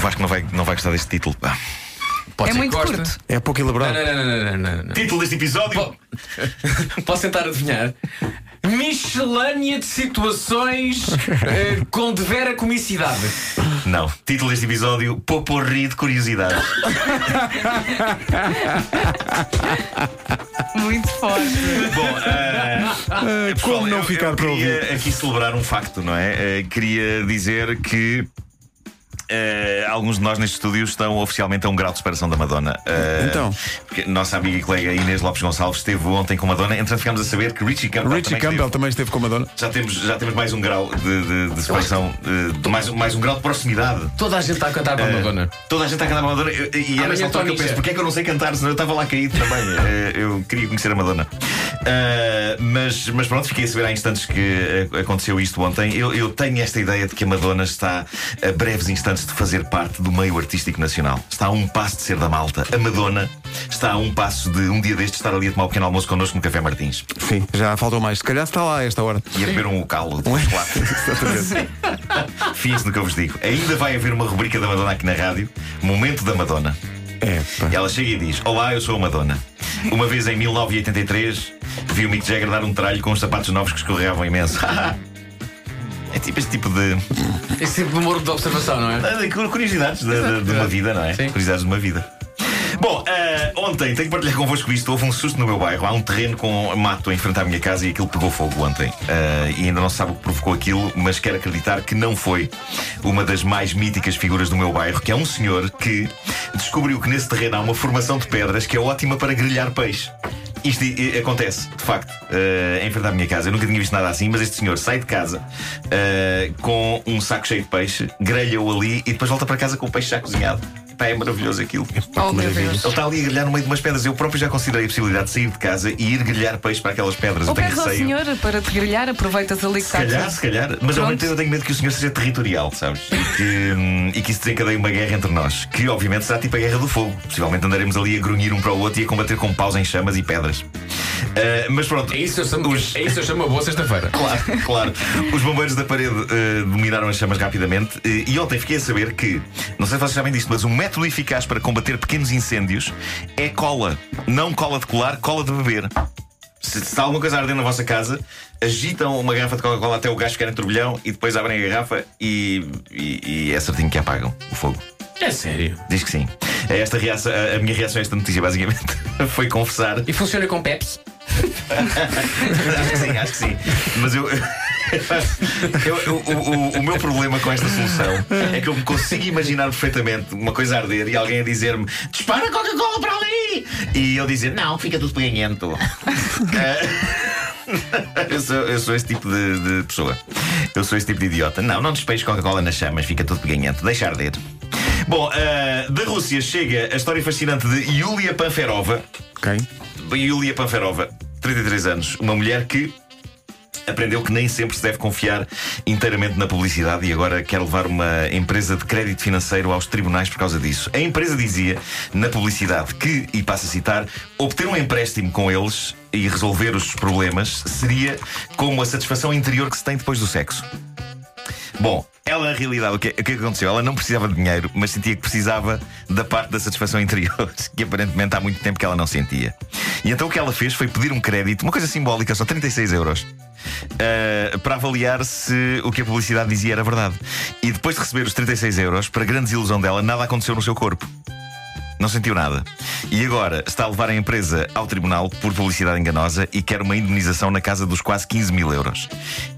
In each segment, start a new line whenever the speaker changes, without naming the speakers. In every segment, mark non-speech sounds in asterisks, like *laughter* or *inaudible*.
O Vasco não vai, não vai gostar deste título. pá.
Pode
É
ser
muito
que goste.
curto.
É pouco elaborado.
não, não, não, não, não, não.
Título deste episódio:
Po- *laughs* Posso tentar adivinhar? Miscelânea de situações eh, com devera comicidade.
Não. Título deste episódio: Poporri de curiosidade. *laughs*
Muito forte.
Bom, ah,
Ah,
pessoal,
como não
eu-
ficar
eu
para
queria
ouvir?
aqui celebrar um facto, não é? Eh, queria dizer que. Eh, alguns de nós neste estúdio estão oficialmente a um grau de separação da Madonna. Eh,
Então?
Porque nossa amiga e colega Inês Lopes Gonçalves esteve ontem com Madonna. Entretanto, ficámos a saber que Richie Campbell
Richie
também
Campbell
esteve.
também esteve com a Madonna.
Já temos, já temos mais um grau de, de, de separação, eh, de mais, um- mais um grau de proximidade.
Toda a gente está a cantar para a Madonna.
Toda a gente está a cantar para a Madonna. E era
Amanhã
nessa altura que eu penso: porque é que eu não sei cantar? Senão eu estava lá caído também. *laughs* Eu queria conhecer a Madonna. Eh, mas, mas pronto, fiquei a saber há instantes que eh, aconteceu isto ontem. Eu, eu tenho esta ideia de que a Madonna está a breves instantes de fazer parte do meio artístico nacional. Está a um passo de ser da malta. A Madonna está a um passo de um dia destes estar ali a tomar o pequeno almoço connosco no Café Martins
Sim, já faltou mais. Se calhar está lá a esta hora.
e a beber um calo de chocolate. *laughs*
Exatamente.
Fiz no que eu vos digo. Ainda vai haver uma rubrica da Madonna aqui na rádio, Momento da Madonna.
É, pá.
E ela chega e diz: Olá, eu sou a Madonna. Uma vez em 1983 vi o Mick Jagger dar um tralho com os sapatos novos que escorregavam imenso. *laughs* é tipo este tipo de,
Esse tipo de humor de observação, não é?
de curiosidades de, de- de uma vida, não é?
Sim.
Curiosidades de uma vida. Bom, eh, ontem tenho que partilhar convosco isto. Houve um susto no meu bairro. Há um terreno com mato em frente à minha casa e aquilo pegou fogo ontem. Eh, e ainda não se sabe o que provocou aquilo, mas quero acreditar que não foi uma das mais míticas figuras do meu bairro, que é um senhor que descobriu que nesse terreno há uma formação de pedras que é ótima para grelhar peixe. Isto acontece, de facto, eh, em frente à minha casa. Eu nunca tinha visto nada assim, mas este senhor sai de casa eh, com um saco cheio de peixe, grelha-o ali e depois volta para casa com o peixe já cozinhado. Pá, é maravilhoso aquilo.
Oh, meu Deus.
Ele está ali a grelhar no meio de umas pedras. Eu próprio já considerei a possibilidade de sair de casa e ir grelhar peixe para aquelas pedras.
Ou
eu tenho
pedes ao
receio.
senhor para te grelhar, aproveitas ali que
Se
está
calhar, se calhar. Mas ao mesmo
Pronto.
tempo eu tenho medo que o senhor seja territorial, sabes? E que, hum, e que isso desencadeie uma guerra entre nós. Que obviamente será tipo a guerra do fogo. Possivelmente andaremos ali a grunhir um para o outro e a combater com paus em chamas e pedras. Ah, mas pronto.
É isso eu chamo,
Os-
é isso eu chamo uma boa sexta-feira. *laughs*
Claro, claro. Os bombeiros da parede eh, dominaram as chamas rapidamente eh, e ontem fiquei a saber que, não sei se vocês sabem disto, mas um método eficaz para combater pequenos incêndios é cola. Não cola de colar, cola de beber. Se se está alguma coisa a arder na vossa casa, agitam uma garrafa de Coca-Cola até o gás ficar em turbilhão e depois abrem a garrafa e, e, e é certinho que apagam o fogo.
É sério.
Diz que sim. Esta reação, a, a minha reação a esta notícia, basicamente, *laughs* foi confessar
E funciona com Pepsi?
Acho que sim, acho que sim. Mas eu. eu- eu- o, o- meu problema com esta solução é que eu me consigo imaginar perfeitamente uma coisa a arder e alguém a dizer-me dispara Coca-Cola para ali! E eu dizer não, fica tudo peganhento. Eh, eu, sou, eu sou esse tipo de, de pessoa. Eu sou esse tipo de idiota. Não, não despejes Coca-Cola nas chamas, fica tudo peganhento. Deixa arder. Bom, eh, da Rússia chega a história fascinante de Yulia Panferova.
Ok.
Yulia Panferova, 33 anos, uma mulher que aprendeu que nem sempre se deve confiar inteiramente na publicidade e agora quer levar uma empresa de crédito financeiro aos tribunais por causa disso. A empresa dizia na publicidade que, e passo a citar, obter um empréstimo com eles e resolver os problemas seria como a satisfação interior que se tem depois do sexo. Bom, ela na realidade, o que, o que é que aconteceu? Ela não precisava de dinheiro, mas sentia que precisava da parte da satisfação interior, *laughs* que aparentemente há muito tempo que ela não sentia. E então o que ela fez foi pedir um crédito, uma coisa simbólica, só 36 euros, ah, para avaliar se o que a publicidade dizia era verdade. E depois de receber os 36 euros, para grande desilusão dela, nada aconteceu no seu corpo. Não sentiu nada. E agora está a levar a empresa ao tribunal por publicidade enganosa e quer uma indenização na casa dos quase 15 mil euros.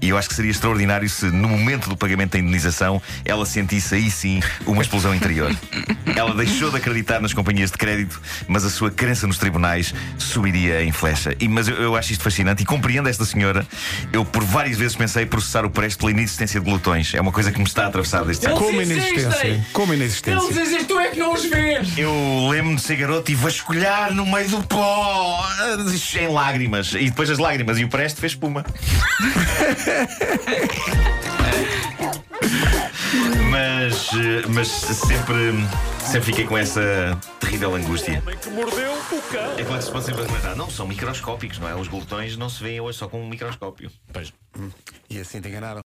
E eu acho que seria extraordinário se, no momento do pagamento da indenização, ela sentisse aí sim uma explosão interior. *laughs* Ela deixou de acreditar nas companhias de crédito, mas a sua crença nos tribunais subiria em flecha. E, mas eu, eu acho isto fascinante e compreendo esta senhora. Eu, por várias vezes, pensei em processar o preço pela inexistência de glutões. É uma coisa que me está a atravessar desde
Eles
Como
existem!
inexistência. Como
Eles
inexistência.
existem, tu é que não os vês!
Eu lembro-me de ser garoto e vasculhar no meio do pó em lágrimas. E depois as lágrimas e o preste fez espuma. mas, mas sempre, sempre fiquei com essa terrível angústia. É claro que se pode sempre lembrar. Não, são microscópicos, não é? Os glutões não se veem hoje só com um microscópio.
E assim te enganaram.